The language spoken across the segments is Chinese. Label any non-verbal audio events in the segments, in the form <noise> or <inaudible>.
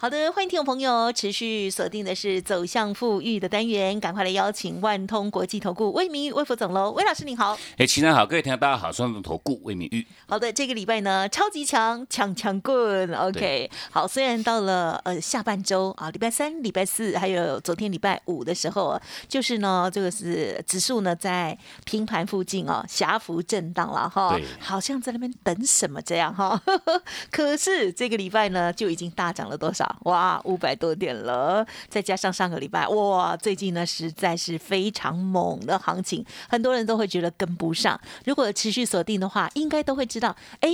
好的，欢迎听众朋友持续锁定的是走向富裕的单元，赶快来邀请万通国际投顾魏明玉魏副总喽，魏老师您好。哎，齐安好，各位听众大家好，双龙投顾魏明玉。好的，这个礼拜呢超级强，强强棍，OK。好，虽然到了呃下半周啊，礼拜三、礼拜四，还有昨天礼拜五的时候，就是呢这个是指数呢在平盘附近哦，狭幅震荡了哈，好像在那边等什么这样哈。<laughs> 可是这个礼拜呢就已经大涨了多少？哇，五百多点了，再加上上个礼拜，哇，最近呢实在是非常猛的行情，很多人都会觉得跟不上。如果持续锁定的话，应该都会知道，哎，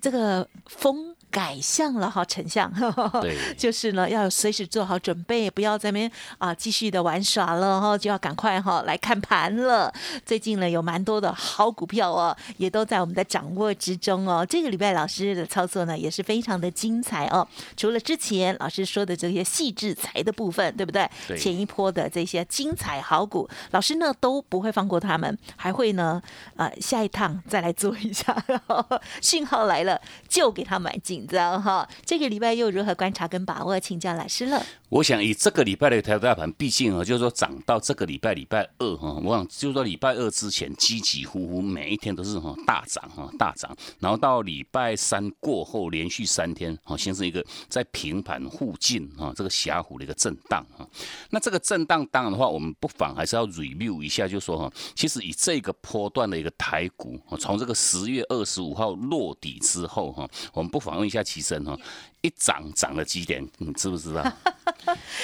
这个风。改向了哈，丞相，<laughs> <laughs> 对，就是呢，要随时做好准备，不要在那边啊继续的玩耍了哈，就要赶快哈来看盘了。最近呢，有蛮多的好股票哦，也都在我们的掌握之中哦。这个礼拜老师的操作呢，也是非常的精彩哦。除了之前老师说的这些细致财的部分，对不对？对。前一波的这些精彩好股，老师呢都不会放过他们，还会呢呃下一趟再来做一下，<laughs> 讯号来了就给他买进。这样哈，这个礼拜又如何观察跟把握？请教老师了。我想以这个礼拜的台大盘，毕竟啊，就是说涨到这个礼拜礼拜二哈，我想就是说礼拜二之前，起起伏伏，每一天都是哈大涨哈大涨，然后到礼拜三过后，连续三天哈，形成一个在平盘附近哈这个峡谷的一个震荡哈。那这个震荡当然的话，我们不妨还是要 review 一下，就说哈，其实以这个波段的一个台股，从这个十月二十五号落底之后哈，我们不妨问一下。起身哈，一涨涨了几点？你知不知道？<laughs>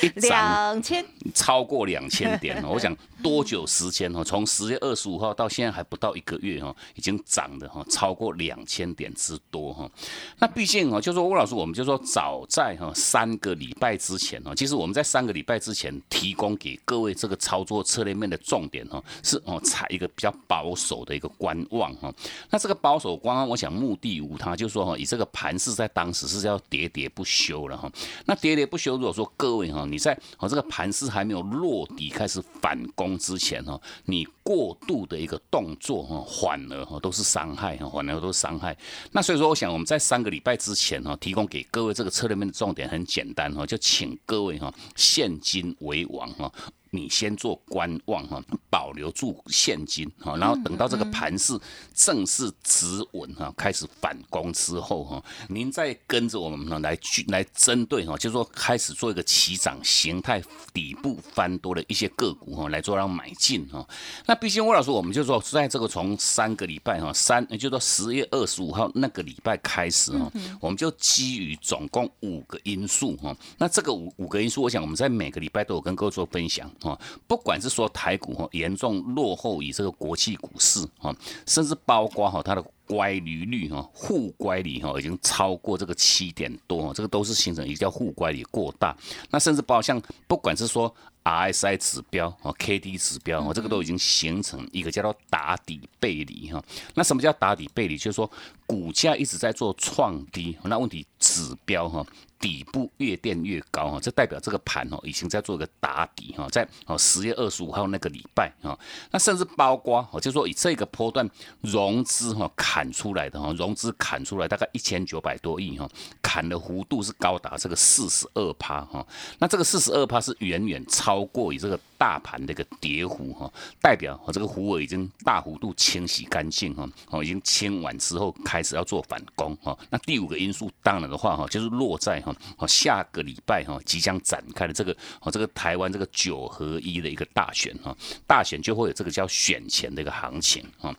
一两千，超过两千点 <laughs> 我想多久时间哦？从十月二十五号到现在还不到一个月哈，已经涨的哈超过两千点之多哈。那毕竟哦，就说吴老师，我们就说早在哈三个礼拜之前哦，其实我们在三个礼拜之前提供给各位这个操作策略面的重点哦，是哦采一个比较保守的一个观望哈。那这个保守观望，我想目的无他，就是说哈，以这个盘势在当时是要喋喋不休了哈。那喋喋不休，如果说各位哈，你在哦这个盘势还没有落底开始反攻之前哈，你过度的一个动作哈，反而哈都是伤害哈，反而都是伤害。那所以说，我想我们在三个礼拜之前哈，提供给各位这个策略面的重点很简单哈，就请各位哈，现金为王哈。你先做观望哈，保留住现金哈，然后等到这个盘势正式止稳哈，开始反攻之后哈，您再跟着我们呢来去来针对哈，就是说开始做一个起涨形态底部翻多的一些个股哈，来做让买进哈。那毕竟魏老师，我们就说在这个从三个礼拜哈，三也就是说十月二十五号那个礼拜开始哈，我们就基于总共五个因素哈，那这个五五个因素，我想我们在每个礼拜都有跟各位做分享。啊，不管是说台股哈严重落后于这个国际股市啊，甚至包括哈它的乖离率哈负乖离哈已经超过这个七点多，这个都是形成一个叫负乖离过大。那甚至包括像不管是说 RSI 指标啊、KD 指标啊，这个都已经形成一个叫做打底背离哈。那什么叫打底背离？就是说股价一直在做创低，那问题指标哈。底部越垫越高哈，这代表这个盘哦已经在做一个打底哈，在哦十月二十五号那个礼拜哈，那甚至包括哦，就说以这个波段融资哈砍出来的哈，融资砍出来大概一千九百多亿哈，砍的幅度是高达这个四十二趴哈，那这个四十二趴是远远超过于这个。大盘的一个跌幅哈，代表哦这个湖尾已经大幅度清洗干净哈，哦已经清完之后开始要做反攻哈。那第五个因素当然的话哈，就是落在哈哦下个礼拜哈即将展开的这个哦这个台湾这个九合一的一个大选哈，大选就会有这个叫选前的一个行情哈。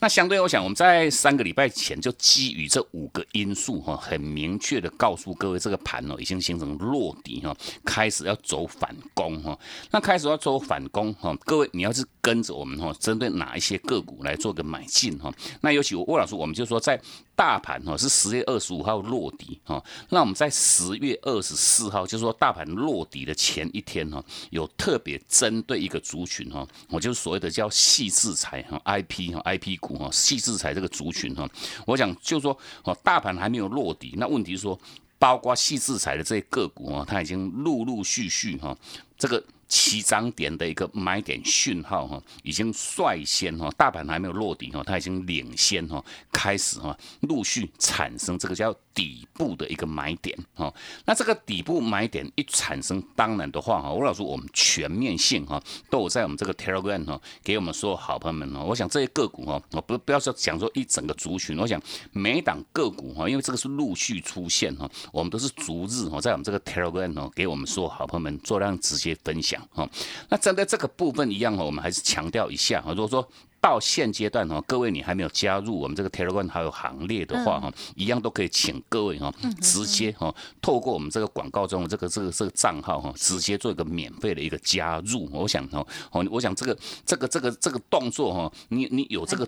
那相对我想我们在三个礼拜前就基于这五个因素哈，很明确的告诉各位这个盘哦已经形成落底哈，开始要走反攻哈。那开始要。走反攻哈，各位，你要是跟着我们哈，针对哪一些个股来做个买进哈？那尤其我魏老师，我们就说在大盘哈是十月二十五号落底哈，那我们在十月二十四号，就是说大盘落底的前一天哈，有特别针对一个族群哈，我就所谓的叫细制裁哈，IP 哈，IP 股哈，细制裁这个族群哈，我想就是说哦，大盘还没有落底，那问题是说，包括细制裁的这些个股啊，它已经陆陆续续哈，这个。起涨点的一个买点讯号哈，已经率先哈，大盘还没有落底哈，它已经领先哈，开始哈，陆续产生这个叫底部的一个买点哈。那这个底部买点一产生，当然的话哈，吴老师我们全面性哈，都有在我们这个 Telegram 哈，给我们所有好朋友们哈。我想这些个股哈，我不不要说讲说一整个族群，我想每档个股哈，因为这个是陆续出现哈，我们都是逐日哈，在我们这个 Telegram 哈，给我们所有好朋友们做量直接分享。好，那针对这个部分一样哈，我们还是强调一下哈，如果说。到现阶段哈，各位你还没有加入我们这个 Telegram 还有行列的话哈，一样都可以请各位哈，直接哈，透过我们这个广告中的这个这个这个账号哈，直接做一个免费的一个加入。我想哈，哦，我想这个这个这个这个动作哈，你你有这个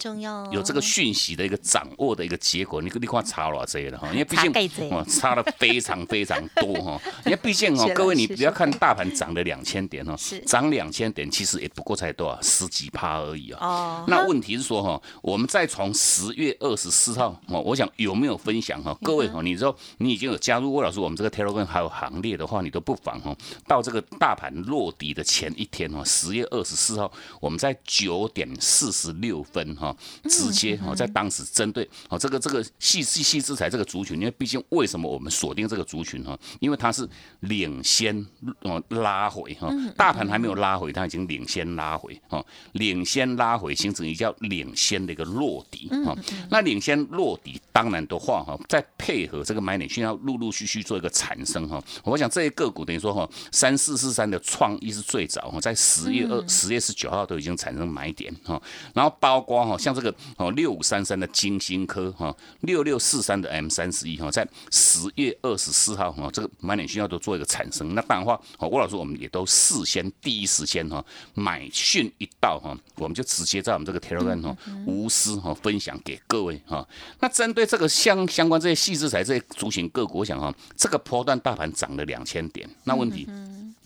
有这个讯息的一个掌握的一个结果，你你看差了这些了哈，因为毕竟哦差了非常非常多哈，因为毕竟哈，各位你不要看大盘涨了两千点哈，涨两千点其实也不过才多少十几趴而已啊。那问题是说哈，我们再从十月二十四号哦，我想有没有分享哈？各位哈，你说你已经有加入魏老师我们这个 Telegram 还有行列的话，你都不妨哈，到这个大盘落底的前一天哈，十月二十四号，我们在九点四十六分哈，直接哈，在当时针对哦这个这个细细细制裁这个族群，因为毕竟为什么我们锁定这个族群哈？因为它是领先哦拉回哈，大盘还没有拉回，它已经领先拉回哈，领先拉回形成。你叫领先的一个落底哈，那领先落底当然的话哈，再配合这个买点讯号陆陆续续做一个产生哈，我想这些个股等于说哈，三四四三的创意是最早哈，在十月二十月十九号都已经产生买点哈，然后包括哈像这个哦六五三三的金星科哈，六六四三的 M 三十一哈，在十月二十四号哈，这个买点讯号都做一个产生，那当然话哦，郭老师我们也都事先第一时间哈，买讯一到哈，我们就直接在我们这个 Telegram 哈无私哈分享给各位哈。那针对这个相相关这些细制材这些族群个股，我想哈，这个波段大盘涨了两千点，那问题，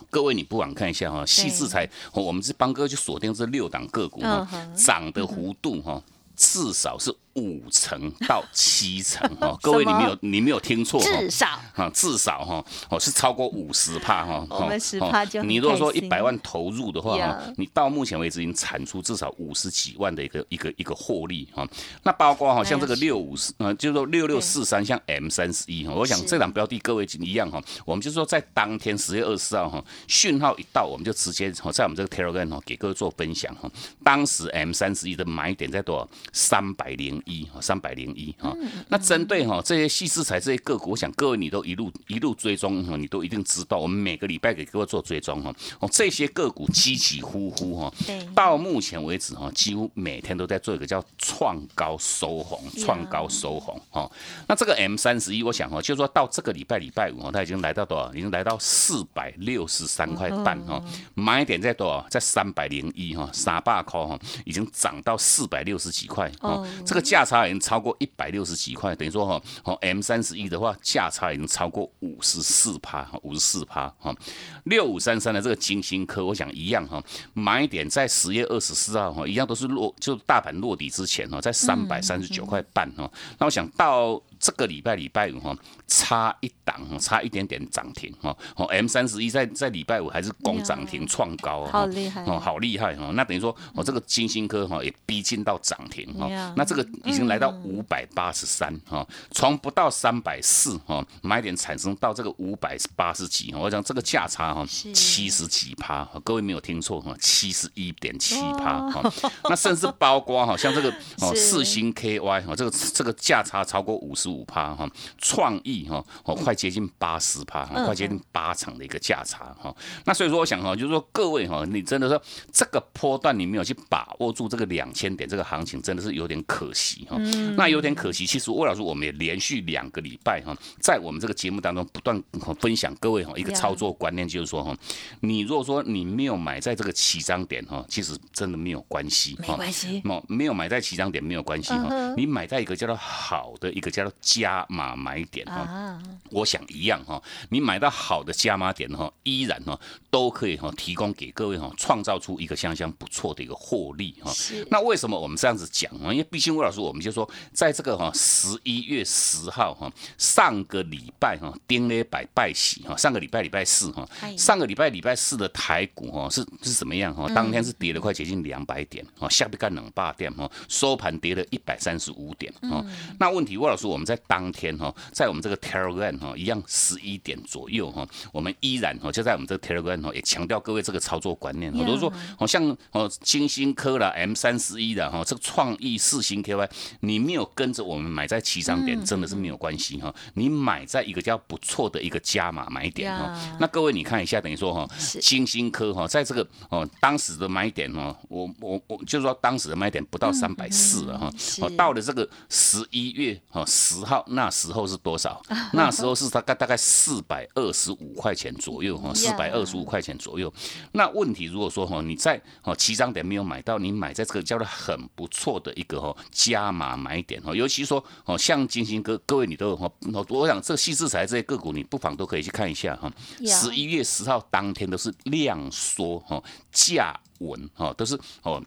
各位你不妨看一下哈，细制裁，我们是帮哥去锁定这六档个股哈，涨的幅度哈，至少是。五成到七成哦，<laughs> 各位你没有你没有听错，至少哈至少哈哦是超过五十帕哈，我们十帕就你如果说一百万投入的话哈，你到目前为止已经产出至少五十几万的一个一个一个获利哈。那包括哈像这个六五四呃就是说六六四三像 M 三十一哈，我想这两标的各位一样哈，我们就说在当天十月二十四号哈讯号一到，我们就直接在我们这个 Telegram 哈给各位做分享哈。当时 M 三十一的买点在多少？三百零。一三百零一哈，那针对哈这些细资材这些个股，我想各位你都一路一路追踪哈，你都一定知道，我们每个礼拜给各位做追踪哈，哦这些个股起起伏伏哈，到目前为止哈，几乎每天都在做一个叫创高收红，创高收红哈。那这个 M 三十一，我想哈，就是说到这个礼拜礼拜五哈，它已经来到多少？已经来到四百六十三块半哈，买点在多少？在三百零一哈，三百块哈，已经涨到四百六十几块哦，这个。价差已经超过一百六十几块，等于说哈，哦 M 三十一的话，价差已经超过五十四趴，五十四趴哈。六五三三的这个金星科，我想一样哈，买点在十月二十四号哈，一样都是落，就大盘落底之前哈，在三百三十九块半哈。那我想到。这个礼拜礼拜五哈，差一档差一点点涨停哈。哦，M 三十一在在礼拜五还是攻涨停创高好厉害哦，好厉害哈。那等于说，我这个金星科哈也逼近到涨停哈。那这个已经来到五百八十三哈，从不到三百四哈，买点产生到这个五百八十几，我讲这个价差哈，七十几趴，各位没有听错哈，七十一点七趴哈。那甚至包括哈，像这个哦 <laughs> 四星 KY 哈，这个这个价差超过五十。五趴哈，创意哈哦，快接近八十趴，快接近八成的一个价差哈。那所以说，我想哈，就是说各位哈，你真的说这个波段你没有去把握住这个两千点这个行情，真的是有点可惜哈。那有点可惜。其实魏老师我们也连续两个礼拜哈，在我们这个节目当中不断分享各位哈一个操作观念，就是说哈，你如果说你没有买在这个起涨点哈，其实真的没有关系，没关系，没没有买在起涨点没有关系哈。你买在一个叫做好的一个叫做加码买点哈。啊，我想一样哈，你买到好的加码点哈，依然哈都可以哈提供给各位哈，创造出一个相当不错的一个获利哈。是那为什么我们这样子讲啊？因为毕竟魏老师，我们就说，在这个哈十一月十号哈，上个礼拜哈，丁咧百拜喜哈，上个礼拜礼拜四哈，上个礼拜礼拜四的台股哈是是怎么样哈？嗯当天是跌了快接近两百点哈，下边干冷霸点哈，收盘跌了一百三十五点哈。嗯那问题，魏老师，我们在当天哈，在我们这个 Telegram 哈，一样十一点左右哈，我们依然哈就在我们这个 Telegram 哈，也强调各位这个操作观念，我，都是说，好像哦金星科啦、M 三十一的哈，这个创意四星 KY，你没有跟着我们买在起涨点，真的是没有关系哈。你买在一个叫不错的一个加码买点哈。那各位你看一下，等于说哈，是金星科哈，在这个哦当时的买点哦，我我我就是说当时的买点不到三百四了哈，是哦到了这个十一月哦十号那时候是多少？<laughs> 那时候是大概大概四百二十五块钱左右哈，四百二十五块钱左右。那问题如果说哈你在哦起涨点没有买到，你买在这个叫做很不错的一个哦加码买点哦，尤其说哦像金星哥各位你都有哈，哦我想这细制材这些个股你不妨都可以去看一下哈。十一月十号当天都是量缩哈，价稳哈，都是哦。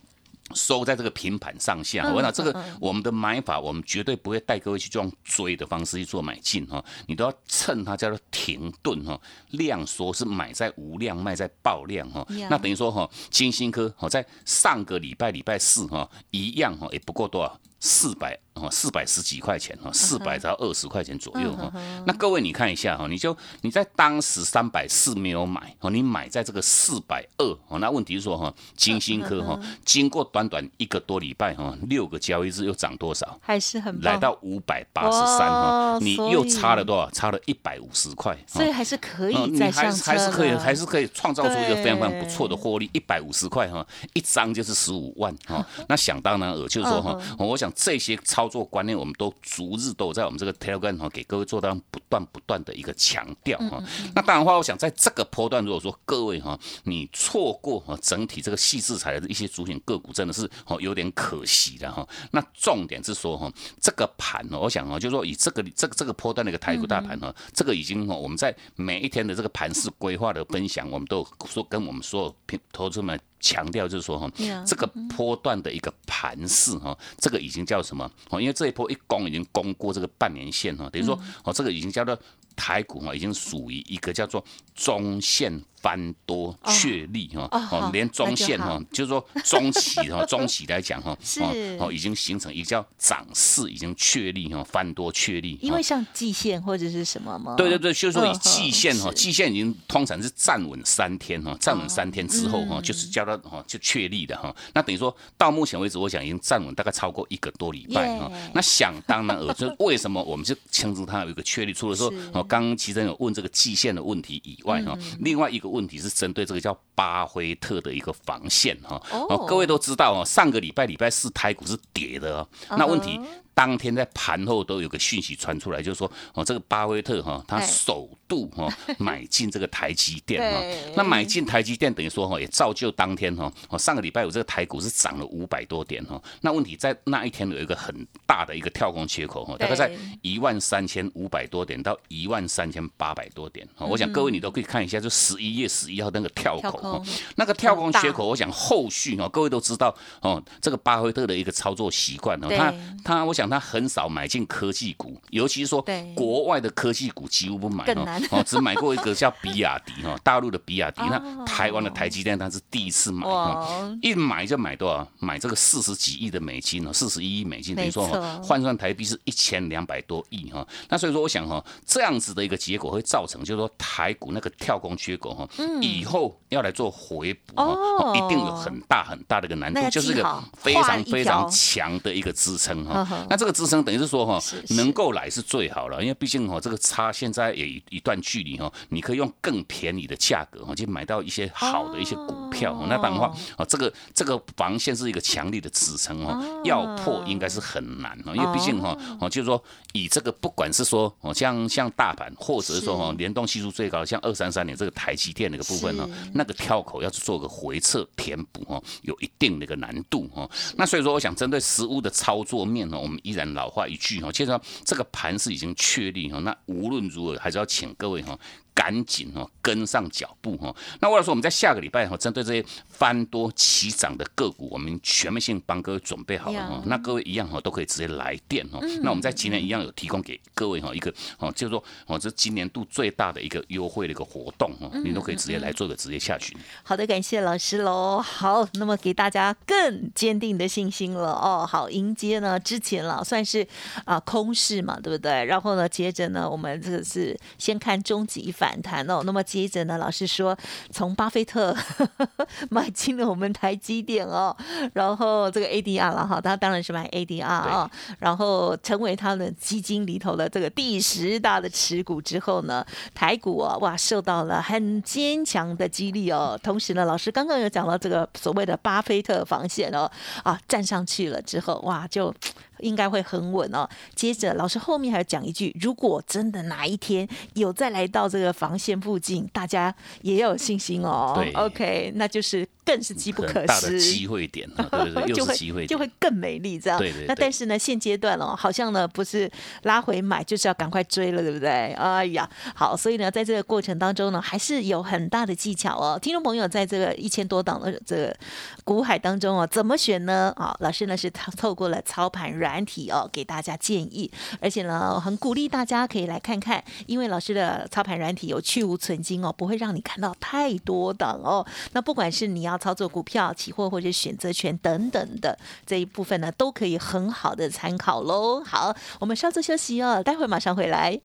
收在这个平盘上下，嗯我讲这个我们的买法，我们绝对不会带各位去用追的方式去做买进哈，你都要趁它叫做停顿哈，量缩是买在无量，卖在爆量哈，那等于说哈，金星科哈在上个礼拜礼拜四哈一样哈，也不过多少四百哦，四百十几块钱哈，四百到二十块钱左右哈。那各位你看一下哈，你就你在当时三百四没有买哦，你买在这个四百二哦，那问题是说哈，金星科哈，经过短短一个多礼拜哈，六个交易日又涨多少？还是很来到五百八十三哈哦，你又差了多少？差了一百五十块。所以还是可哦以你还再上车是还是可以，还是可以创造出一个非常非常不错的获利，一百五十块哈，一张就是十五万哈。<laughs> 那想当然尔，就是说哈，嗯我想这些操作观念，我们都逐日都有在我们这个 Telegram 哈，给各位做到不断不断的一个强调嗯哈。那当然的话，我想在这个波段，如果说各位哈，你错过哈整体这个细制材的一些主选个股，真的是哦有点可惜的哈。那重点是说哈，这个盘哦，我想哦，就是说以这个这个这个波段的一个台股大盘哈，这个已经哦我们在每一天的这个盘势规划的分享，我们都有说跟我们所有平投资们强调，就是说哈这个波段的一个盘势哈，这个已经叫什么？哦，因为这一波一攻已经攻过这个半年线哈，等于说哦，这个已经叫做台股哈，已经属于一个叫做中线翻多确立哈，哦连中线哈，就是说中期哈，<laughs> 中期来讲哈，是哦哦，已经形成一个叫涨势已经确立哈，翻多确立，哦因为像季线或者是什么吗？对对对，就是说以嗯季线哈，季线已经通常是站稳三天哈，站稳三天之后哈，嗯就是叫它哈就确立的哈。那等于说到目前为止，我想已经站稳大概超过一个多礼拜哈。那想当然尔，就为什么我们就称之它有一个确立？除了说哦，刚刚其实有问这个季线的问题以外哈，嗯另外一个问题是针对这个叫巴菲特的一个防线哈。哦哦，各位都知道哦，上个礼拜礼拜四台股是跌的哦，那问题。当天在盘后都有个讯息传出来，就是说哦，这个巴菲特哈，他哎首度哈 <laughs> 买进这个台积电哈。对，那买进台积电等于说哈，也造就当天哈，哦上个礼拜五这个台股是涨了五百多点哈，那问题在那一天有一个很大的一个跳空缺口哈，大概在一万三千五百多点到一万三千八百多点，哦我想各位你都可以看一下，就十一月十一号那个跳跳口哈。空，那个跳空缺口，我想后续哦，各位都知道哦，这个巴菲特的一个操作习惯哦，他他我想他很少买进科技股，尤其是说对国外的科技股几乎不买哦，哦，只买过一个叫比亚迪哈，大陆的比亚迪，哦那台湾的台积电他是第一次买哦。哇，一买就买多少？买这个四十几亿的美金哦，四十一亿美金，等于说哦换算台币是一千两百多亿哈。那所以说，我想哈，这样子的一个结果会造成，就是说台股那个跳空缺口哈，以后要来做回补哦哦一定有很大很大的一个难度，就是一个非常非常强的一个支撑哈。那这个支撑等于是说哈能够来是最好了，因为毕竟哈这个差现在也一一段距离哈，你可以用更便宜的价格哈去买到一些好的一些股票。哦。那当然的话，哦这个这个防线是一个强力的支撑哦，要破应该是很难哦，因为毕竟哈哦。就是说以这个不管是说哦像像大盘，或者是说哦是。联动系数最高的像二三三年这个台积电那个部分哦是，那个跳口要去做个回撤填补哦，有一定的一个难度哦。那所以说，我想针对实物的操作面呢，我们依然老话一句哈，就是说这个盘是已经确立哈，那无论如何还是要请各位哈。赶紧哦，跟上脚步哈。那为了说我们在下个礼拜哈，针对这些翻多起涨的个股，我们全面性帮各位准备好了哈。那各位一样哈，都可以直接来电哦。那我们在今年一样有提供给各位哈一个哦，就是说哦，这今年度最大的一个优惠的一个活动哈，你都可以直接来做个直接下去。好的，感谢老师喽。好，那么给大家更坚定的信心了哦。好，迎接呢之前了算是啊空市嘛，对不对？然后呢，接着呢，我们这个是先看终极反。反弹哦，那么接着呢，老师说从巴菲特 <laughs> 买进了我们台积电哦，然后这个 ADR 了哈，他当然是买 ADR 啊，然后成为他的基金里头的这个第十大的持股之后呢，台股啊哇受到了很坚强的激励哦，同时呢，老师刚刚有讲到这个所谓的巴菲特防线哦啊站上去了之后哇就。应该会很稳哦。接着老师后面还要讲一句：如果真的哪一天有再来到这个防线附近，大家也要有信心哦。对，OK，那就是更是机不可失，大的机会点，对对对，<laughs> 就会机会就会更美丽这样。对对。那但是呢，现阶段哦，好像呢不是拉回买，就是要赶快追了，对不对？哎呀，好，所以呢，在这个过程当中呢，还是有很大的技巧哦。听众朋友，在这个一千多档的这个股海当中哦，怎么选呢？啊，老师呢是透过了操盘软。软体哦，给大家建议，而且呢，很鼓励大家可以来看看，因为老师的操盘软体有去无存金哦，不会让你看到太多档哦。那不管是你要操作股票、期货或者选择权等等的这一部分呢，都可以很好的参考喽。好，我们稍作休息哦，待会马上回来。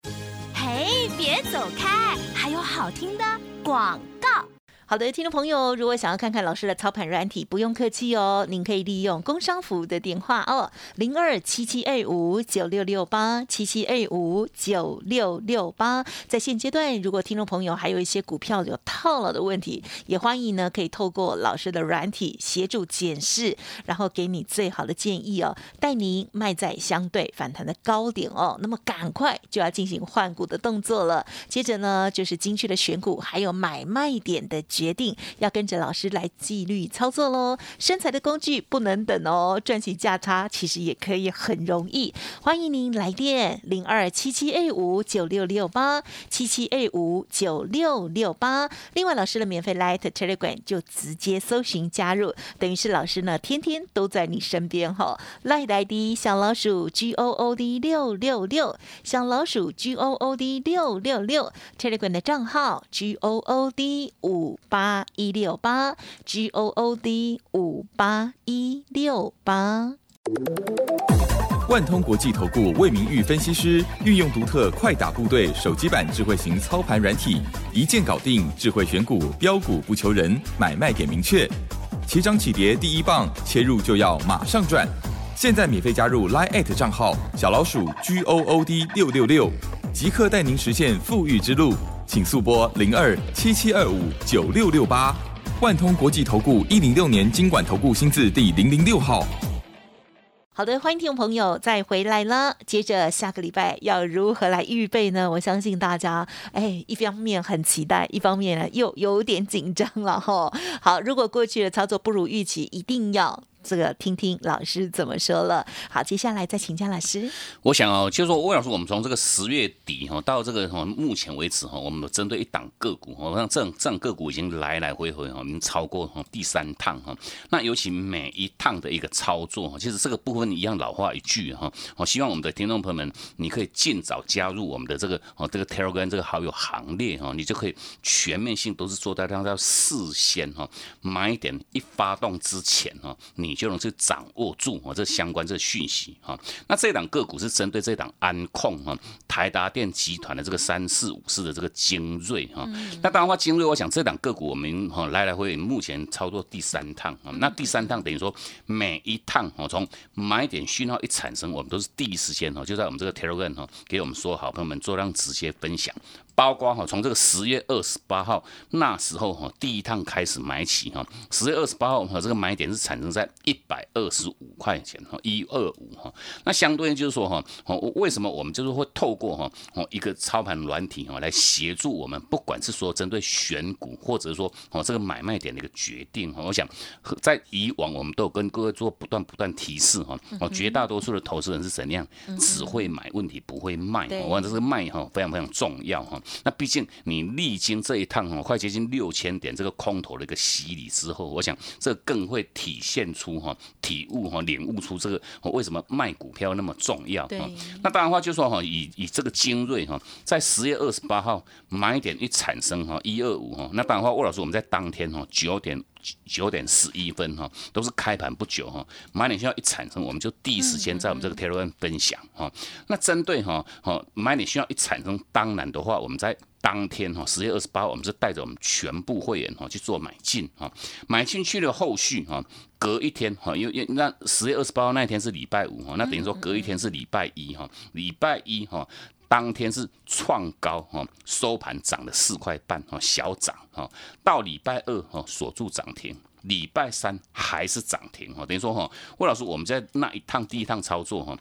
嘿，别走开，还有好听的广告。好的，听众朋友，如果想要看看老师的操盘软体，不用客气哦，您可以利用工商服务的电话哦，零二七七二五九六六八七七二五九六六八。在现阶段，如果听众朋友还有一些股票有套了的问题，也欢迎呢可以透过老师的软体协助检视，然后给你最好的建议哦，带您卖在相对反弹的高点哦。那么赶快就要进行换股的动作了。接着呢，就是精确的选股，还有买卖点的。决定要跟着老师来纪律操作喽，身材的工具不能等哦，赚取价差其实也可以很容易。欢迎您来电零二七七 A 五九六六八七七 A 五九六六八。另外，老师的免费 Light Telegram 就直接搜寻加入，等于是老师呢天天都在你身边哈。Light ID 小老鼠 G O O D 六六六，小老鼠 G O O D 六六六 Telegram 的账号 G O O D 五。八一六八 G O O D 五八一六八，万通国际投顾魏明玉分析师运用独特快打部队手机版智慧型操盘软体，一键搞定智慧选股标股不求人，买卖点明确，起涨起跌第一棒，切入就要马上赚。现在免费加入 Line 账号小老鼠 G O O D 六六六，即刻带您实现富裕之路。请速拨零二七七二五九六六八，万通国际投顾一零六年经管投顾新字第零零六号。好的，欢迎听众朋友再回来了。接着下个礼拜要如何来预备呢？我相信大家，哎，一方面很期待，一方面呢又有点紧张了哈。好，如果过去的操作不如预期，一定要。这个听听老师怎么说了。好，接下来再请教老师。我想哦，就是说魏老师，我们从这个十月底哈到这个哈目前为止哈，我们针对一档个股，我像这这个股已经来来回回哈，已经超过哈第三趟哈。那尤其每一趟的一个操作哈，其实这个部分一样老话一句哈，我希望我们的听众朋友们，你可以尽早加入我们的这个哦这个 Telegram 这个好友行列哈，你就可以全面性都是做到让它事先哈买点一发动之前哈你。你就能去掌握住哦，这相关这个讯息哈。那这档个股是针对这档安控哈，台达电集团的这个三四五四的这个精锐哈。那当然话精锐，我想这档个股我们哈来来回目前操作第三趟啊。那第三趟等于说每一趟哦，从买点讯号一产生，我们都是第一时间哦，就在我们这个 Telegram 哈，给我们说好朋友们做让直接分享，包括哈，从这个十月二十八号那时候哈，第一趟开始买起哈。十月二十八号哈，这个买点是产生在一百二十五块钱哈，一二五哈。那相对应就是说哈，哦，为什么我们就是会透过哈哦一个操盘软体哈来协助我们，不管是说针对选股，或者说哦这个买卖点的一个决定哈。我想在以往我们都有跟各位做不断不断提示哈，哦绝大多数的投资人是怎样，只会买问题不会卖，我讲这个卖哈非常非常重要哈。那毕竟你历经这一趟哦，快接近六千点这个空头的一个洗礼之后，我想这更会体现出哈、体悟哈、领悟出这个为什么卖股票那么重要。那当然话就说哈，以以这个精锐哈，在十月二十八号买点一产生哈，一二五哈，那当然话，魏老师我们在当天哈九点九点十一分哈，都是开盘不久哈，买点需要一产生，我们就第一时间在我们这个 Telegram 分享哈。那针对哈，哈买点需要一产生，当然的话，我们在当天哈，十月二十八，我们是带着我们全部会员哈去做买进哈，买进去的后续哈，隔一天哈，因为因那十月二十八号那一天是礼拜五哈，那等于说隔一天是礼拜一哈，礼拜一哈，当天是创高哈，收盘涨了四块半哈，小涨哈，到礼拜二哈锁住涨停，礼拜三还是涨停哈，等于说哈，魏老师我们在那一趟第一趟操作哈。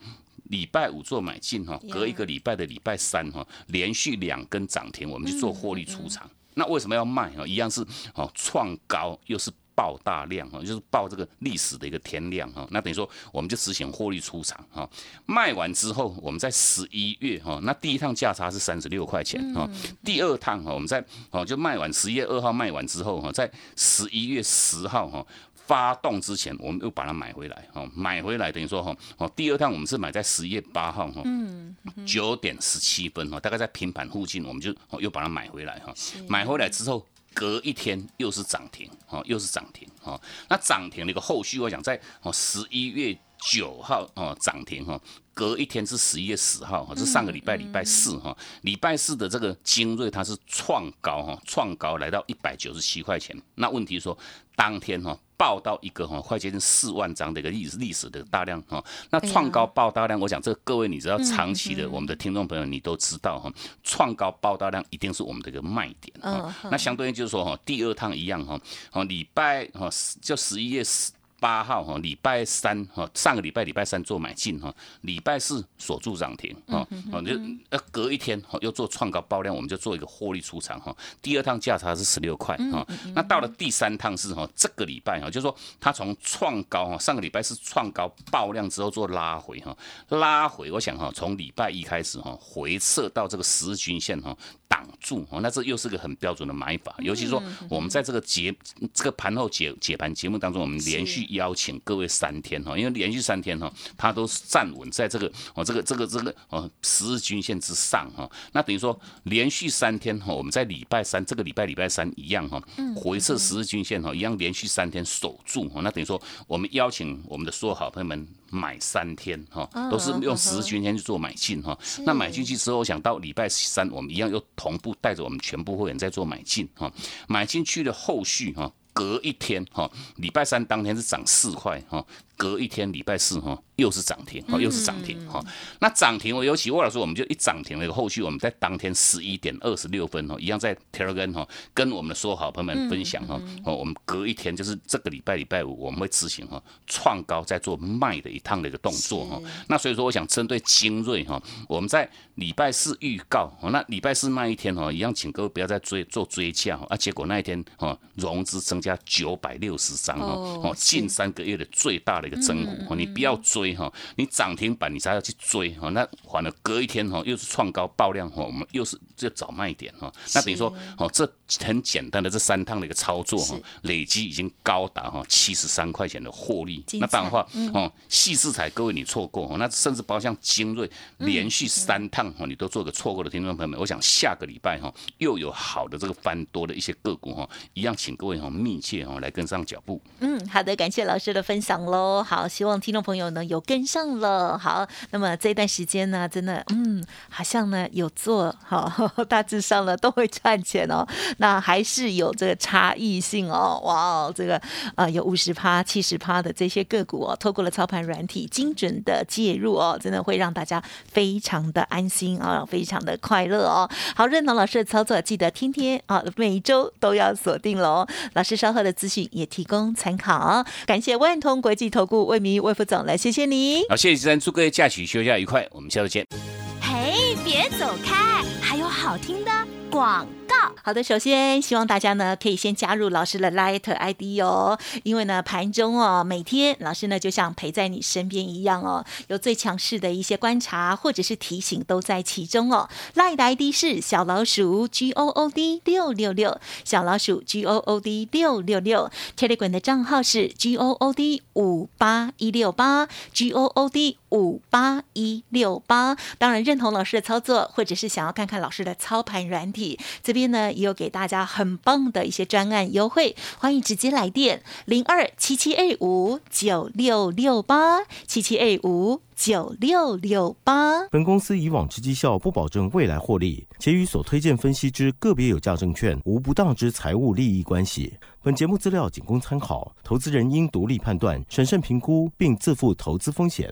礼拜五做买进哈，隔一个礼拜的礼拜三哈，连续两根涨停，我们就做获利出场。那为什么要卖哈？一样是哦，创高又是爆大量哈，就是爆这个历史的一个天量哈。那等于说我们就执行获利出场哈。卖完之后，我们在十一月哈，那第一趟价差是三十六块钱哈，第二趟哈，我们在哦就卖完十一月二号卖完之后哈，在十一月十号哈。发动之前，我们又把它买回来，哈，买回来等于说，哈，哦，第二趟我们是买在十一月八号，哈，嗯，九点十七分，哈，大概在平盘附近，我们就又把它买回来，哈，买回来之后，隔一天又是涨停，哦，又是涨停，哦，那涨停的一个后续，我想在哦十一月九号，哦涨停，哈，隔一天是十一月十号，哈，是上个礼拜礼拜四，哈，礼拜四的这个精锐它是创高，哈，创高来到一百九十七块钱，那问题说当天，哈。报到一个哈，快接近四万张的一个历史历史的大量哈，那创高爆大量，我想这各位你知道长期的我们的听众朋友你都知道哈，创高爆大量一定是我们的一个卖点啊。那相对应就是说哈，第二趟一样哈，哦礼拜哈就十一月十。八号哈，礼拜三哈，上个礼拜礼拜三做买进哈，礼拜四锁住涨停哈，哦就呃隔一天哈又做创高爆量，我们就做一个获利出场哈。第二趟价差是十六块哈，那到了第三趟是哈，这个礼拜哈，就是说它从创高哈，上个礼拜是创高爆量之后做拉回哈，拉回我想哈，从礼拜一开始哈，回撤到这个十日均线哈。挡住哦，那这又是个很标准的买法。尤其说，我们在这个节这个盘后解解盘节目当中，我们连续邀请各位三天哈，因为连续三天哈，它都站稳在这个哦这个这个这个哦十日均线之上哈。那等于说连续三天哈，我们在礼拜三这个礼拜礼拜三一样哈，回撤十日均线哈，一样连续三天守住哈。那等于说我们邀请我们的所有好朋友们。买三天哈，都是用十日均线去做买进哈。那买进去之后，想到礼拜三，我们一样又同步带着我们全部会员在做买进哈。买进去的后续哈，隔一天哈，礼拜三当天是涨四块哈。隔一天礼拜四哈，又是涨停，哦，又是涨停哈。那涨停，我尤其沃老师，我们就一涨停了，后续我们在当天十一点二十六分哦，一样在 Telegram 哈，跟我们的说好朋友们分享哈。哦，我们隔一天就是这个礼拜礼拜五，我们会执行哈创高在做卖的一趟的一个动作哈。那所以说，我想针对精锐哈，我们在礼拜四预告，那礼拜四那一天哈，一样请各位不要再追做追价啊。结果那一天哈，融资增加九百六十张哦，哦，近三个月的最大的。一个增幅，你不要追哈，你涨停板你才要去追哈，那反而隔一天哈又是创高爆量哈，我们又是就找卖点哈，那等于说哦这很简单的这三趟的一个操作哈，累积已经高达哈七十三块钱的获利，那当然话哦细制彩各位你错过，那甚至包括像精锐连续三趟哈你都做个错过的听众朋友们，我想下个礼拜哈又有好的这个翻多的一些个股哈，一样请各位哈密密切哈，来跟上脚步。嗯，好的，感谢老师的分享喽。好，希望听众朋友呢有跟上了。好，那么这段时间呢，真的，嗯，好像呢有做好，大致上呢都会赚钱哦。那还是有这个差异性哦。哇哦，这个呃有五十趴、七十趴的这些个股哦，透过了操盘软体精准的介入哦，真的会让大家非常的安心啊，非常的快乐哦。好，认同老师的操作，记得天天啊，每一周都要锁定喽。老师稍后的资讯也提供参考。感谢万通国际投顾魏明魏副总来，谢谢你。好，谢谢先生，祝各位假期休假愉快，我们下次见。嘿，别走开，还有好听的广。好的，首先希望大家呢可以先加入老师的 Light ID 哦，因为呢盘中哦每天老师呢就像陪在你身边一样哦，有最强势的一些观察或者是提醒都在其中哦。Light ID 是小老鼠 G O O D 六六六，小老鼠 G O O D 六六六，Telegram 的账号是 G O O D 五八一六八 G O O D 五八一六八。当然认同老师的操作，或者是想要看看老师的操盘软体这边。呢也有给大家很棒的一些专案优惠，欢迎直接来电零二七七二五九六六八七七二五九六六八。本公司以往之绩效不保证未来获利，且与所推荐分析之个别有价证券无不当之财务利益关系。本节目资料仅供参考，投资人应独立判断、审慎评估，并自负投资风险。